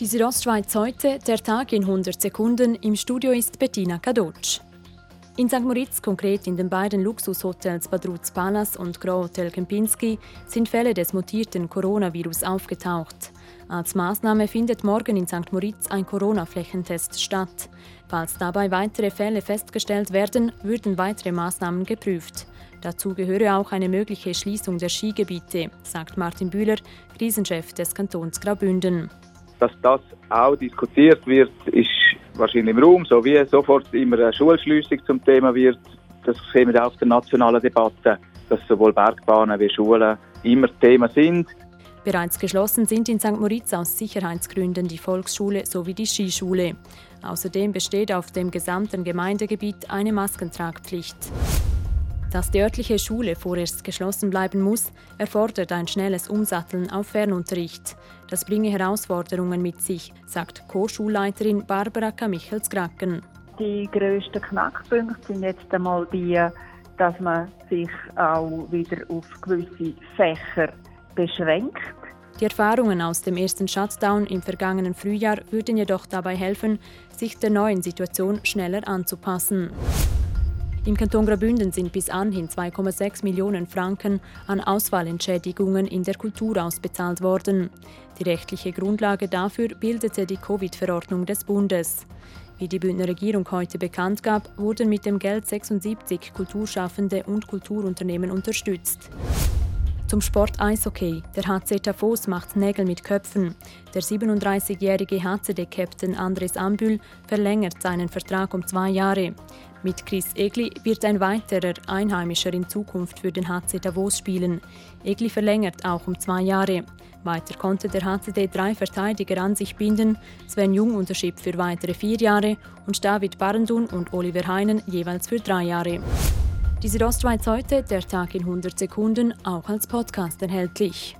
Die Südostschweiz heute, der Tag in 100 Sekunden. Im Studio ist Bettina Kadocz. In St. Moritz, konkret in den beiden Luxushotels Badruz Palace und Gros Hotel Kempinski, sind Fälle des mutierten Coronavirus aufgetaucht. Als Maßnahme findet morgen in St. Moritz ein Corona-Flächentest statt. Falls dabei weitere Fälle festgestellt werden, würden weitere Maßnahmen geprüft. Dazu gehöre auch eine mögliche Schließung der Skigebiete, sagt Martin Bühler, Krisenchef des Kantons Graubünden. Dass das auch diskutiert wird, ist wahrscheinlich im Raum, so wie sofort immer eine Schulschliessung zum Thema wird. Das sehen wir auch auf der nationalen Debatte, dass sowohl Bergbahnen wie Schulen immer Thema sind. Bereits geschlossen sind in St. Moritz aus Sicherheitsgründen die Volksschule sowie die Skischule. Außerdem besteht auf dem gesamten Gemeindegebiet eine Maskentragpflicht. Dass die örtliche Schule vorerst geschlossen bleiben muss, erfordert ein schnelles Umsatteln auf Fernunterricht. Das bringe Herausforderungen mit sich, sagt Co-Schulleiterin Barbara Kamichels-Gracken. Die grössten Knackpunkte sind jetzt einmal die, dass man sich auch wieder auf gewisse Fächer beschränkt. Die Erfahrungen aus dem ersten Shutdown im vergangenen Frühjahr würden jedoch dabei helfen, sich der neuen Situation schneller anzupassen. Im Kanton Graubünden sind bis anhin 2,6 Millionen Franken an Ausfallentschädigungen in der Kultur ausbezahlt worden. Die rechtliche Grundlage dafür bildete die Covid-Verordnung des Bundes. Wie die Bündner Regierung heute bekannt gab, wurden mit dem Geld 76 Kulturschaffende und Kulturunternehmen unterstützt. Zum Sport Eishockey. Der HC Tafos macht Nägel mit Köpfen. Der 37-jährige HCD-Captain Andres Ambül verlängert seinen Vertrag um zwei Jahre. Mit Chris Egli wird ein weiterer Einheimischer in Zukunft für den HC Davos spielen. Egli verlängert auch um zwei Jahre. Weiter konnte der HCD drei Verteidiger an sich binden. Sven Jung unterschrieb für weitere vier Jahre und David Barendun und Oliver Heinen jeweils für drei Jahre. Die Südostschweiz heute, der Tag in 100 Sekunden, auch als Podcast erhältlich.